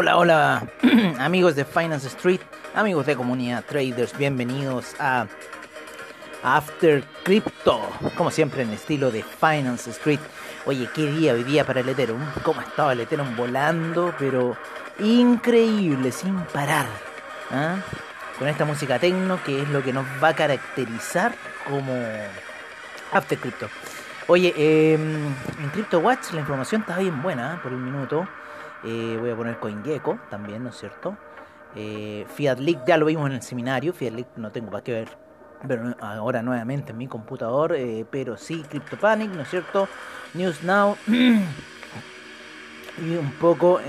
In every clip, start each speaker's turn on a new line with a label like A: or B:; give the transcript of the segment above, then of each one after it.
A: Hola, hola, amigos de Finance Street, amigos de comunidad traders, bienvenidos a After Crypto, como siempre en estilo de Finance Street. Oye, qué día hoy día para el Ethereum, cómo estaba el Ethereum volando, pero increíble, sin parar. ¿ah? Con esta música techno que es lo que nos va a caracterizar como After Crypto. Oye, em, en CryptoWatch la información está bien buena ¿ah? por un minuto. Eh, voy a poner CoinGecko también, ¿no es cierto? Eh, Fiat ya lo vimos en el seminario. Fiat Leak no tengo para qué ver. Pero ahora nuevamente en mi computador. Eh, pero sí, CryptoPanic, ¿no es cierto? News Now. y un poco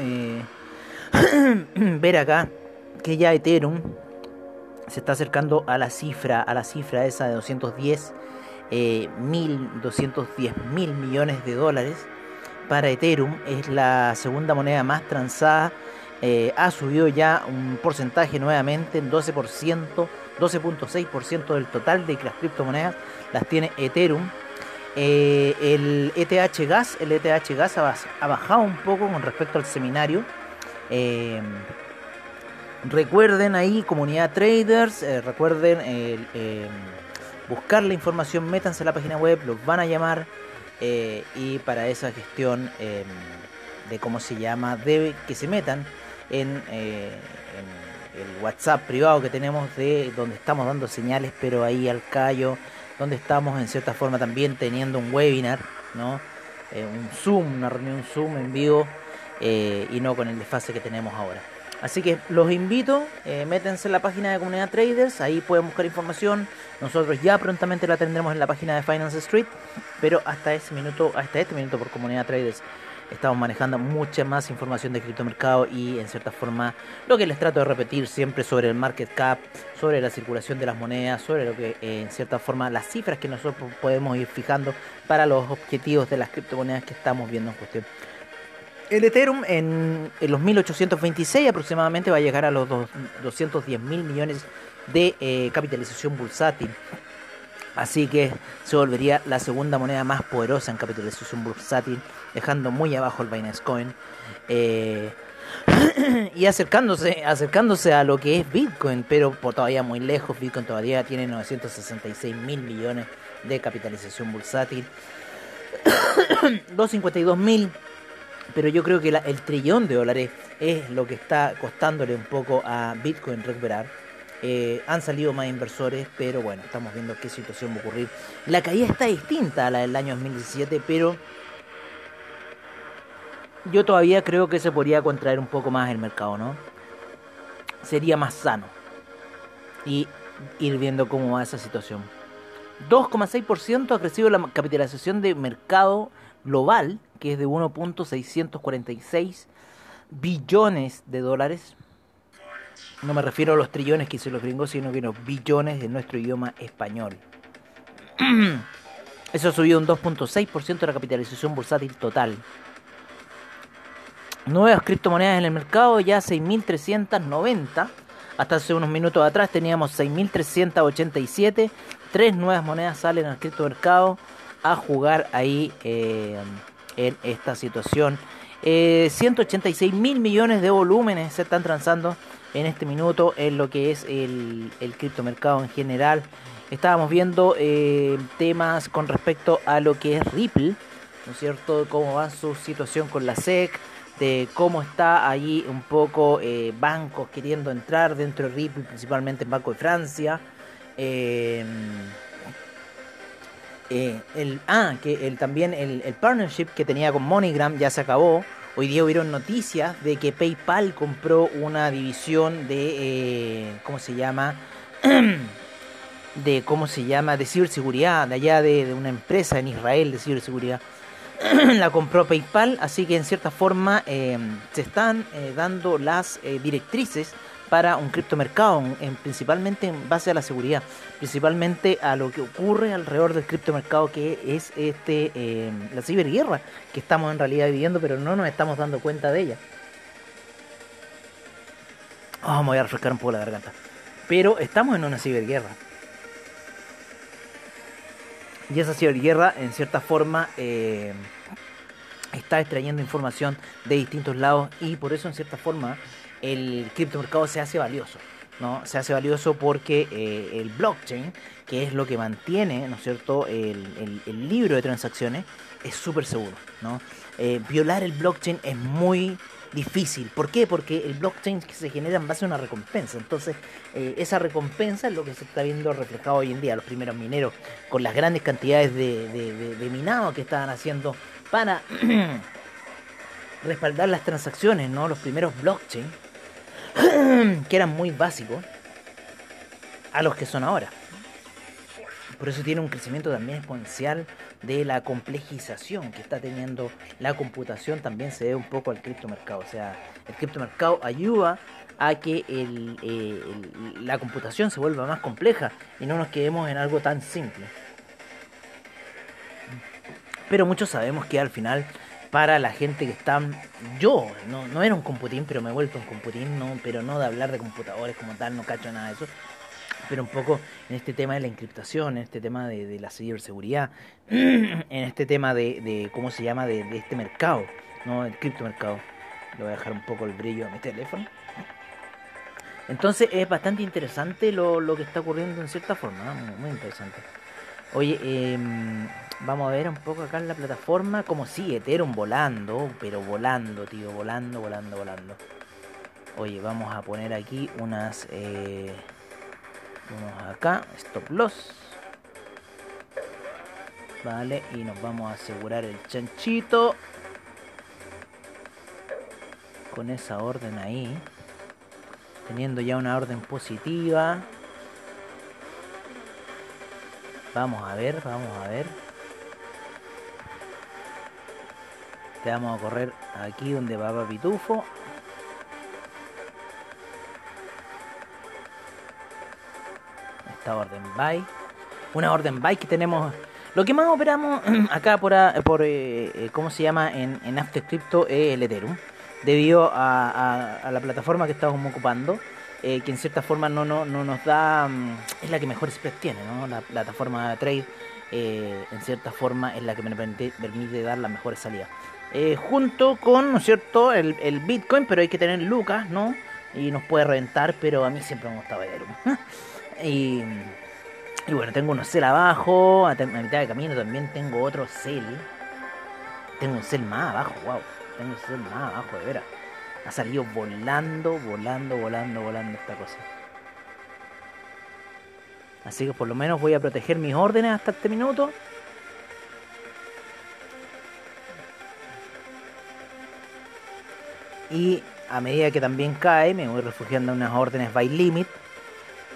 A: ver acá que ya Ethereum se está acercando a la cifra, a la cifra esa de 210 mil, 210 mil millones de dólares para Ethereum, es la segunda moneda más transada, eh, ha subido ya un porcentaje nuevamente, en 12%, 12.6% del total de las criptomonedas las tiene Ethereum. Eh, el ETH Gas, el ETH Gas ha, bajado un poco con respecto al seminario. Eh, recuerden ahí, comunidad traders, recuerden buscar la información, métanse a la página web, los van a llamar eh, y para esa gestión em, de cómo se llama, debe que se metan en, eh, en, el WhatsApp privado que tenemos de donde estamos dando señales, pero ahí al callo, donde estamos en cierta forma también teniendo un webinar, ¿no? Eh, un Zoom, una reunión Zoom en vivo y no con el desfase que tenemos ahora. Así que los invito, eh, métense en la página de Comunidad Traders, ahí pueden buscar información. Nosotros ya prontamente la tendremos en la página de Finance Street, pero hasta ese minuto, hasta este minuto por Comunidad Traders estamos manejando mucha más información de criptomercado y en cierta forma lo que les trato de repetir siempre sobre el market cap, sobre la circulación de las monedas, sobre lo que eh, en cierta forma las cifras que nosotros podemos ir fijando para los objetivos de las criptomonedas que estamos viendo en cuestión. El Ethereum en, los 1826 aproximadamente va a llegar a los 210 mil millones de eh, capitalización bursátil. Así que se volvería la segunda moneda más poderosa en capitalización bursátil, dejando muy abajo el Binance Coin. Eh, y acercándose, acercándose a lo que es Bitcoin, pero por todavía muy lejos. Bitcoin todavía tiene 966 mil millones de capitalización bursátil. 252 mil pero yo creo que el trillón de dólares es lo que está costándole un poco a Bitcoin recuperar. Eh, han salido más inversores, pero bueno, estamos viendo qué situación va a ocurrir. La caída está distinta a la del año 2017, pero yo todavía creo que se podría contraer un poco más el mercado, ¿no? Sería más sano. Y ir viendo cómo va esa situación. 2,6% ha crecido la capitalización de mercado global que es de 1.646 billones de dólares. No me refiero a los trillones que dicen los gringos, sino que los billones de nuestro idioma español. Eso ha subido un 2.6% de la capitalización bursátil total. Nuevas criptomonedas en el mercado, ya 6.390. Hasta hace unos minutos atrás teníamos 6.387. Tres nuevas monedas salen al criptomercado a jugar ahí eh, en esta situación. 186 eh, mil millones de volúmenes se están transando en este minuto en lo que es el, el criptomercado en general. Estábamos viendo eh, temas con respecto a lo que es Ripple, ¿no es cierto? Cómo va su situación con la SEC, de cómo está allí un poco eh, bancos queriendo entrar dentro de Ripple, principalmente en Banco de Francia. El, ah, que el, también el, partnership que tenía con MoneyGram ya se acabó. Hoy día hubieron noticias de que PayPal compró una división de, eh, ¿cómo se llama? de, ¿cómo se llama? De ciberseguridad, de allá de, una empresa en Israel de ciberseguridad. la compró PayPal, así que en cierta forma eh, se están dando las directrices para un criptomercado, en, principalmente en base a la seguridad, principalmente a lo que ocurre alrededor del criptomercado que es este eh, la ciberguerra que estamos en realidad viviendo, pero no nos estamos dando cuenta de ella. Oh, me voy a refrescar un poco la garganta. Pero estamos en una ciberguerra. Y esa ciberguerra, en cierta forma, eh, está extrayendo información de distintos lados y por eso en cierta forma el criptomercado se hace valioso. ¿no? Se hace valioso porque eh, el blockchain, que es lo que mantiene, ¿no es cierto?, el, libro de transacciones, es súper seguro, ¿no? Eh, violar el blockchain es muy difícil. ¿Por qué? Porque el blockchain se genera en base a una recompensa. Entonces, eh, esa recompensa es lo que se está viendo reflejado hoy en día. Los primeros mineros, con las grandes cantidades de, de minado que estaban haciendo para respaldar las transacciones, ¿no? Los primeros blockchain, que eran muy básicos, a los que son ahora. Por eso tiene un crecimiento también exponencial de la complejización que está teniendo la computación. También se debe un poco al criptomercado. O sea, el criptomercado ayuda a que eh, la computación se vuelva más compleja y no nos quedemos en algo tan simple. Pero muchos sabemos que al final, para la gente que está. Yo no, no era un computín, pero me he vuelto un computín, no, pero no de hablar de computadores como tal, no cacho nada de eso. Pero un poco en este tema de la encriptación, en este tema de, la ciberseguridad, en este tema de, ¿cómo se llama?, de, este mercado, ¿no? El criptomercado. Le voy a dejar un poco el brillo a mi teléfono. Entonces es bastante interesante lo, lo que está ocurriendo en cierta forma, muy, interesante. Oye, eh, Vamos a ver un poco acá en la plataforma como sigue Ethereum volando, pero volando, tío, volando, volando, volando. Oye, vamos a poner aquí unas... Eh, vamos acá, stop loss. Vale, y nos vamos a asegurar el chanchito. Con esa orden ahí. Teniendo ya una orden positiva. Vamos a ver, vamos a ver. Vamos a correr aquí donde va Pitufo. Esta orden buy. Una orden buy que tenemos. Lo que más operamos acá por, por eh, eh, ¿cómo se llama? En, en After Crypto es el Ethereum. Debido a, la plataforma que estamos ocupando. Eh, que en cierta forma no, no, no nos da. Mm, es la que mejor spread tiene. La plataforma de trade. en cierta forma es la que me permite, permite dar las mejores salidas. Eh, junto con, ¿no es cierto?, el, el, Bitcoin, pero hay que tener lucas, ¿no? Y nos puede reventar, pero a mí siempre me gustaba Ethereum. y, y bueno, tengo unos cel abajo, a, mitad de camino también tengo otro cel. Tengo un cel más abajo, wow. Tengo un cel más abajo, de veras. Ha salido volando, volando, volando, volando esta cosa. Así que por lo menos voy a proteger mis órdenes hasta este minuto. Y a medida que también cae me voy refugiando en unas órdenes by limit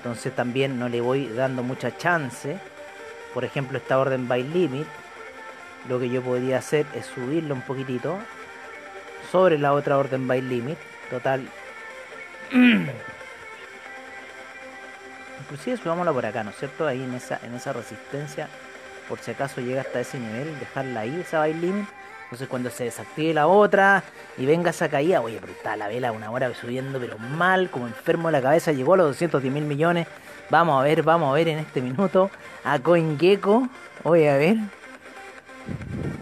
A: entonces también no le voy dando mucha chance. Por ejemplo esta orden by limit lo que yo podría hacer es subirlo un poquitito sobre la otra orden by limit total. Inclusive subámosla por acá no es cierto ahí en esa en esa resistencia por si acaso llega hasta ese nivel dejarla ahí esa by limit entonces cuando se desactive la otra y venga esa caída, oye, pero está la vela una hora subiendo, pero mal, como enfermo de la cabeza, llegó a los 210 mil millones. Vamos a ver, vamos a ver en este minuto a CoinGecko. Oye, a ver.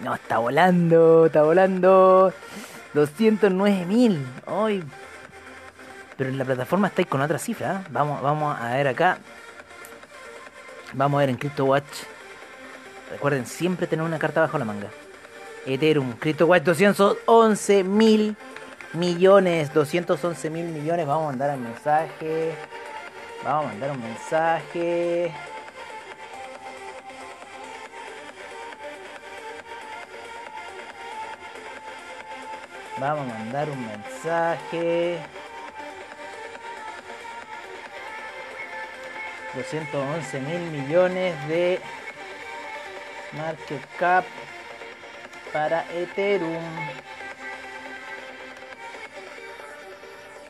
A: No, está volando, está volando. 209 mil. Hoy. Pero en la plataforma estáis con otra cifra. ¿eh? Vamos, vamos a ver acá. Vamos a ver en CryptoWatch. Recuerden siempre tener una carta bajo la manga. Ethereum, CryptoWatch 211 mil millones, 211 mil millones. Vamos a mandar un mensaje. Vamos a mandar un mensaje. Vamos a mandar un mensaje. 211 mil millones de market cap para Ethereum.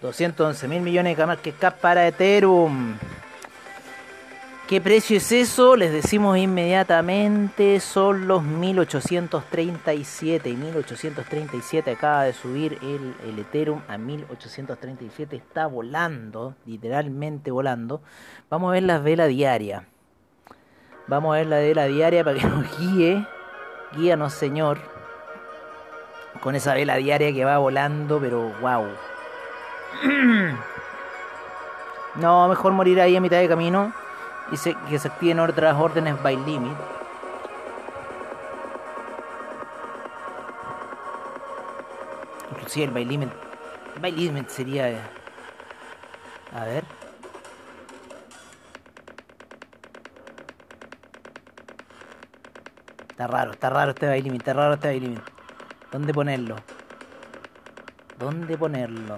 A: 211 mil millones de que cap para Ethereum. ¿Qué precio es eso? Les decimos inmediatamente. Son los 1837. 1837 acaba de subir el, Ethereum a 1837. Está volando, literalmente volando. Vamos a ver la vela diaria. Vamos a ver la vela diaria para que nos guíe. Guíanos, Señor. Con esa vela diaria que va volando, pero wow. No, mejor morir ahí a mitad de camino y que se activen otras órdenes by limit. Inclusive el by limit. By limit sería. Eh, a ver. Está raro, está raro este by limit, está raro este by limit. ¿Dónde ponerlo? ¿Dónde ponerlo?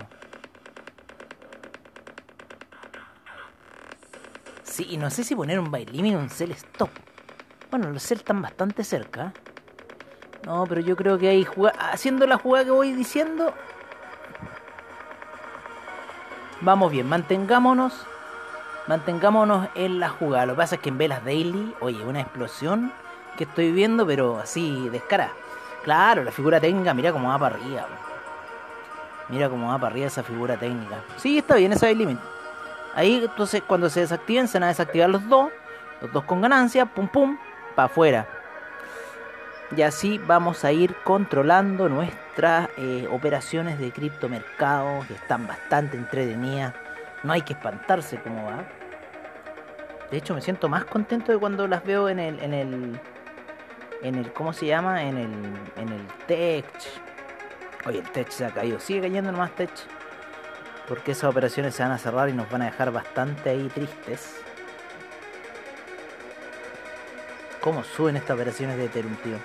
A: Sí, y no sé si poner un bailimino o un cell stop. Bueno, los cell están bastante cerca. No, pero yo creo que ahí haciendo la jugada que voy diciendo. Vamos bien, mantengámonos. Mantengámonos en la jugada. Lo que pasa es que en Velas Daily, oye, una explosión que estoy viendo, pero así descarada. Claro, la figura técnica, mira cómo va para arriba. Mira cómo va para arriba esa figura técnica. Sí, está bien, esa es el límite. Ahí entonces cuando se desactiven se van a desactivar los dos, los dos con ganancia, pum pum, para afuera. Y así vamos a ir controlando nuestras eh, operaciones de criptomercado que están bastante entretenidas. No hay que espantarse cómo va. De hecho me siento más contento de cuando las veo en el, en el, ¿cómo se llama? En el, en el tech. Oye, el tech se ha caído. Sigue cayendo nomás tech porque esas operaciones se van a cerrar y nos van a dejar bastante ahí tristes. ¿Cómo suben estas operaciones de Ethereum, tío?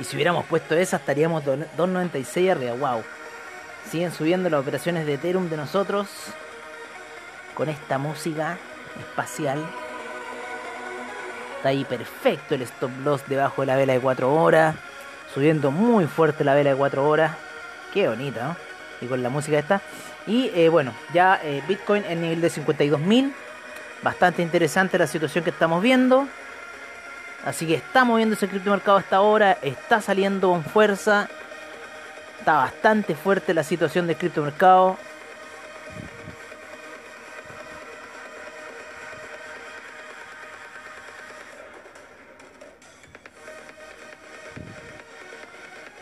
A: Y si hubiéramos puesto esa, estaríamos 2.96 arriba. ¡Wow! Siguen subiendo las operaciones de Ethereum de nosotros. Con esta música espacial. Está ahí perfecto el stop loss debajo de la vela de 4 horas. Subiendo muy fuerte la vela de 4 horas. Qué bonita, ¿no? y con la música esta. Y eh, bueno, ya eh, Bitcoin en nivel de 52.000. Bastante interesante la situación que estamos viendo. Así que estamos viendo ese criptomercado hasta ahora. Está saliendo con fuerza. Está bastante fuerte la situación del criptomercado.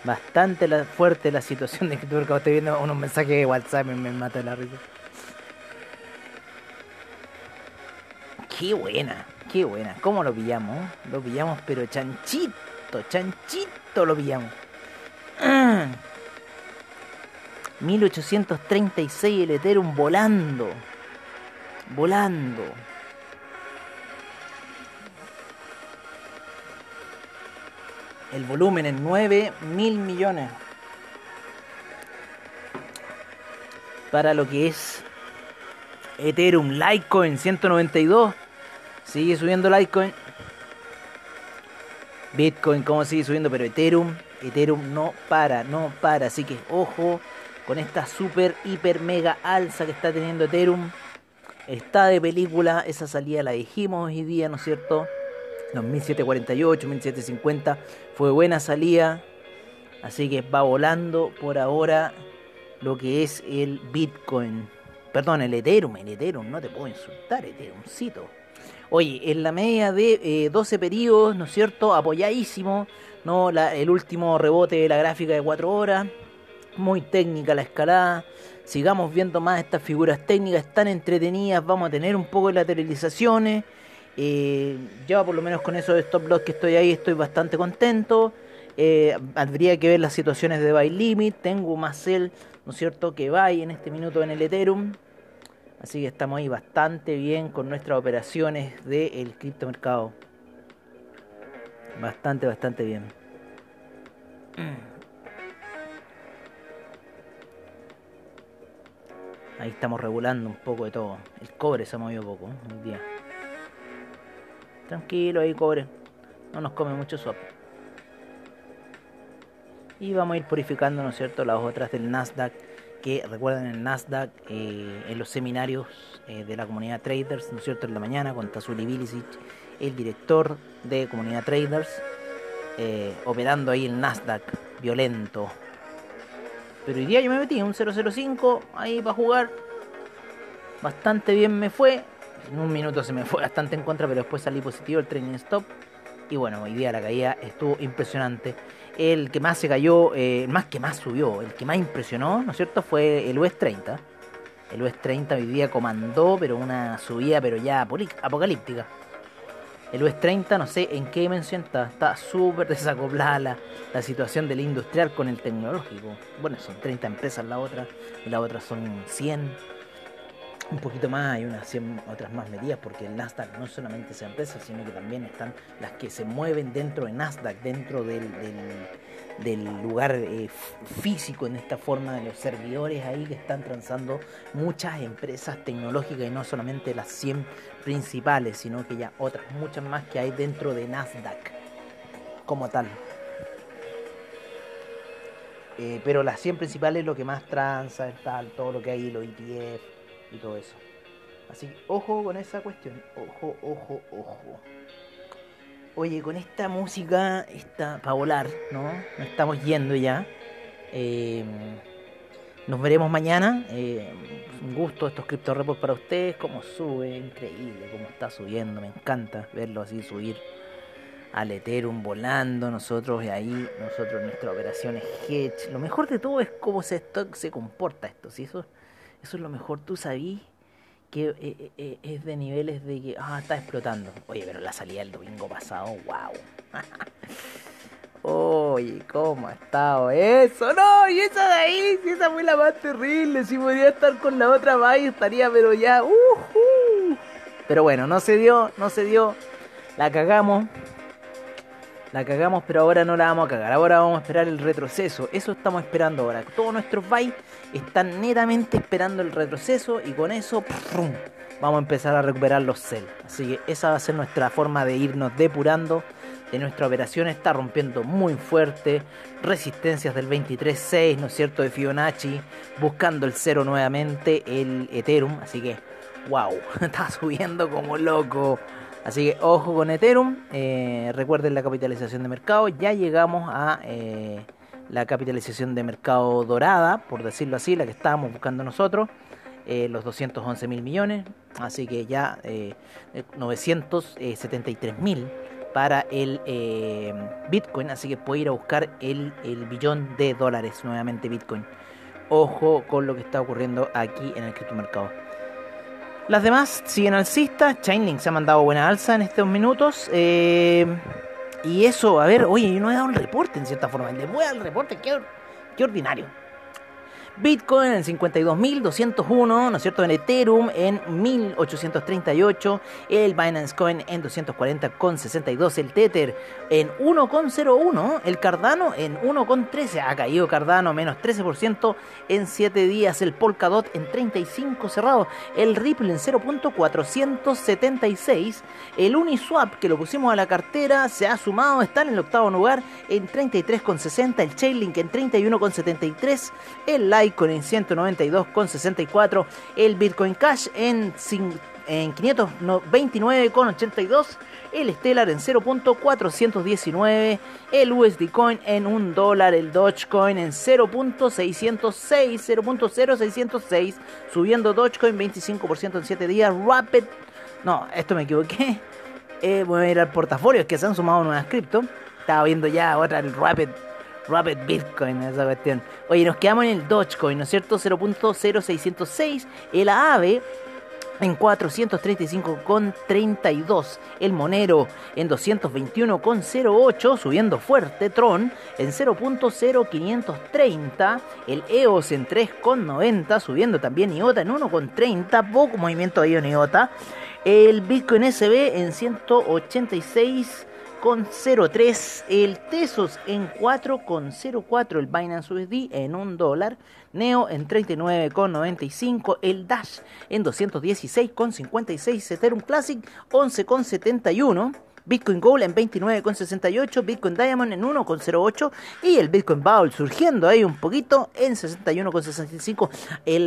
A: Bastante fuerte la situación de que estoy viendo unos mensajes de WhatsApp y me mata la risa. Qué buena, qué buena. ¿Cómo lo pillamos? Lo pillamos, pero chanchito, chanchito lo pillamos. 1836 el Ethereum volando. Volando. El volumen en 9 mil millones. Para lo que es Ethereum, Litecoin 192. Sigue subiendo Litecoin. Bitcoin como sigue subiendo, pero Ethereum, Ethereum no para, no para. Así que ojo con esta super, hiper, mega alza que está teniendo Ethereum. Está de película, esa salida la dijimos hoy día, ¿no es cierto? Los 1748, 1750 fue buena salida. Así que va volando por ahora lo que es el Bitcoin. Perdón, el Ethereum, el Ethereum, no te puedo insultar, Ethereumcito. Oye, en la media de 12 eh, periodos, ¿no es cierto? Apoyadísimo, ¿no? el último rebote de la gráfica de 4 horas. Muy técnica la escalada. Sigamos viendo más estas figuras técnicas tan entretenidas. Vamos a tener un poco de lateralizaciones. Eh, yo por lo menos con esos stop loss que estoy ahí estoy bastante contento. Eh, habría que ver las situaciones de buy limit. Tengo más sell, ¿no es cierto?, que buy en este minuto en el Ethereum. Así que estamos ahí bastante bien con nuestras operaciones del criptomercado. Bastante, bastante bien. Ahí estamos regulando un poco de todo. El cobre se ha movido poco hoy día. Tranquilo ahí, cobre. No nos come mucho swap. Y vamos a ir purificando, ¿no es cierto?, las otras del Nasdaq. Que recuerden el Nasdaq eh, en los seminarios eh, de la comunidad Traders, ¿no es cierto?, en la mañana con Tazuli Bilicic, el director de comunidad Traders, eh, operando ahí el Nasdaq violento. Pero hoy día yo me metí un 005 ahí para jugar. Bastante bien me fue. En un minuto se me fue bastante en contra, pero después salí positivo el training stop. Y bueno, hoy día la caída estuvo impresionante. El que más se cayó, eh, más que más subió, el que más impresionó, ¿no es cierto? Fue el US 30. El US 30 hoy día comandó, pero una subida, pero ya apocalíptica. El US 30, no sé en qué dimensión está, está súper desacoplada la, la, situación del industrial con el tecnológico. Bueno, son 30 empresas la otra, y la otra son 100 un poquito más, hay unas 100 otras más medidas, porque el Nasdaq no solamente se empresa, sino que también están las que se mueven dentro de Nasdaq, dentro del, del, lugar eh, físico, en esta forma de los servidores ahí que están transando muchas empresas tecnológicas y no solamente las 100 principales, sino que ya otras muchas más que hay dentro de Nasdaq como tal. Eh, pero las 100 principales lo que más transa, tal, todo lo que hay, los ETF y todo eso. Así ojo con esa cuestión. Ojo, ojo, ojo. Oye, con esta música está para volar, ¿no? Nos estamos yendo ya. Eh, nos veremos mañana. Eh, un gusto estos Crypto Reports para ustedes. Como sube, increíble, cómo está subiendo. Me encanta verlo así subir al Ethereum volando. Nosotros ahí, nosotros nuestra operación es hedge. Lo mejor de todo es cómo se, se comporta esto. ¿sí? Eso eso es lo mejor. Tú sabís que eh, eh, eh, es de niveles de que, ah, está explotando. Oye, pero la salida del domingo pasado, wow. Oye, ¿cómo ha estado eso? No, y esa de ahí, si esa fue la más terrible. Si podía estar con la otra más estaría, pero ya, uh, Pero bueno, no se dio, no se dio. La cagamos. La cagamos, pero ahora no la vamos a cagar. Ahora vamos a esperar el retroceso. Eso estamos esperando ahora. Todos nuestros buys están netamente esperando el retroceso y con eso vamos a empezar a recuperar los sell. Así que esa va a ser nuestra forma de irnos depurando de nuestra operación. Está rompiendo muy fuerte. Resistencias del 23.6, ¿no es cierto? De Fibonacci. Buscando el cero nuevamente. El Ethereum. Así que, wow. Está subiendo como loco. Así que ojo con Ethereum. Eh, recuerden la capitalización de mercado. Ya llegamos a eh, la capitalización de mercado dorada, por decirlo así, la que estábamos buscando nosotros. Eh, los 211 mil millones. Así que ya 973 mil para el Bitcoin. Así que puede ir a buscar el, el billón de dólares nuevamente Bitcoin. Ojo con lo que está ocurriendo aquí en el criptomercado. Las demás siguen alcistas. Chainlink se ha mandado buena alza en estos minutos. Eh, y eso, a ver, oye, yo no he dado un reporte en cierta forma. Le voy a dar el reporte, qué, qué ordinario. Bitcoin en 52.201, ¿no es cierto? En Ethereum en 1.838, el Binance Coin en 240,62, el Tether en 1,01, el Cardano en 1,13, ha caído Cardano menos 13% en 7 días, el Polkadot en 35 cerrado, el Ripple en 0.476, el Uniswap que lo pusimos a la cartera se ha sumado, está en el octavo lugar en 33,60, el Chainlink en 31,73, el Lite Bitcoin en 192,64, el Bitcoin Cash en, en 529,82, el Stellar en 0.419, el USD Coin en 1 dólar, el Dogecoin en 0.606, 0.0606, subiendo Dogecoin 25% en 7 días, Rapid, no, esto me equivoqué, eh, voy a ir al portafolio, es que se han sumado nuevas cripto, estaba viendo ya otra, el Rapid Rapid Bitcoin, esa cuestión. Oye, nos quedamos en el Dogecoin, ¿no es cierto? 0.0606. El AAVE en 435,32. El Monero en 221,08, subiendo fuerte. Tron en 0.0530. El EOS en 3,90, subiendo también IOTA en 1,30. Poco movimiento ahí en IOTA. El Bitcoin SB en 186 con 0.3, el Tesos en 4,04, el Binance USD en 1 dólar, Neo en 39,95, el Dash en 216,56, Ethereum Classic 11,71. Bitcoin Gold en 29,68, Bitcoin Diamond en 1,08 y el Bitcoin Bowl surgiendo ahí un poquito en 61,65.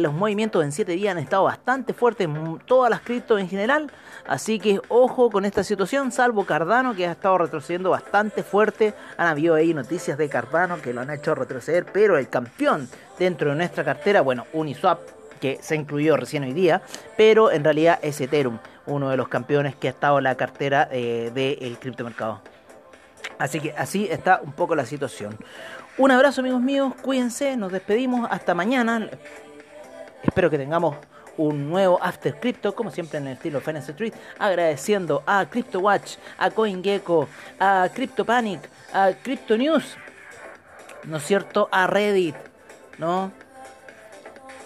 A: Los movimientos en 7 días han estado bastante fuertes, todas las criptos en general, así que ojo con esta situación, salvo Cardano que ha estado retrocediendo bastante fuerte. Han habido ahí noticias de Cardano que lo han hecho retroceder, pero el campeón dentro de nuestra cartera, bueno, Uniswap que se incluyó recién hoy día, pero en realidad es Ethereum, uno de los campeones que ha estado en la cartera eh, del criptomercado. Así que así está un poco la situación. Un abrazo amigos míos, cuídense, nos despedimos hasta mañana. Espero que tengamos un nuevo After Crypto, como siempre en el estilo Finance Street, agradeciendo a CryptoWatch, a CoinGecko, a CryptoPanic, a Crypto News, ¿no es cierto? A Reddit, ¿no?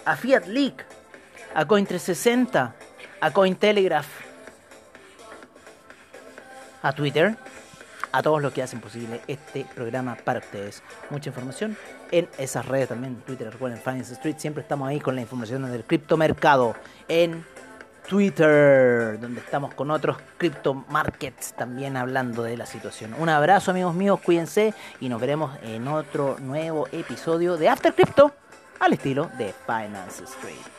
A: A Fiat Leak, a Coin360, a Cointelegraph, a Twitter, a todos los que hacen posible este programa para ustedes. Mucha información en esas redes también, Twitter, recuerden, Finance Street, siempre estamos ahí con la información del criptomercado. En Twitter, donde estamos con otros crypto markets también hablando de la situación. Un abrazo amigos míos, cuídense y nos veremos en otro nuevo episodio de After Crypto al estilo de Finance Street.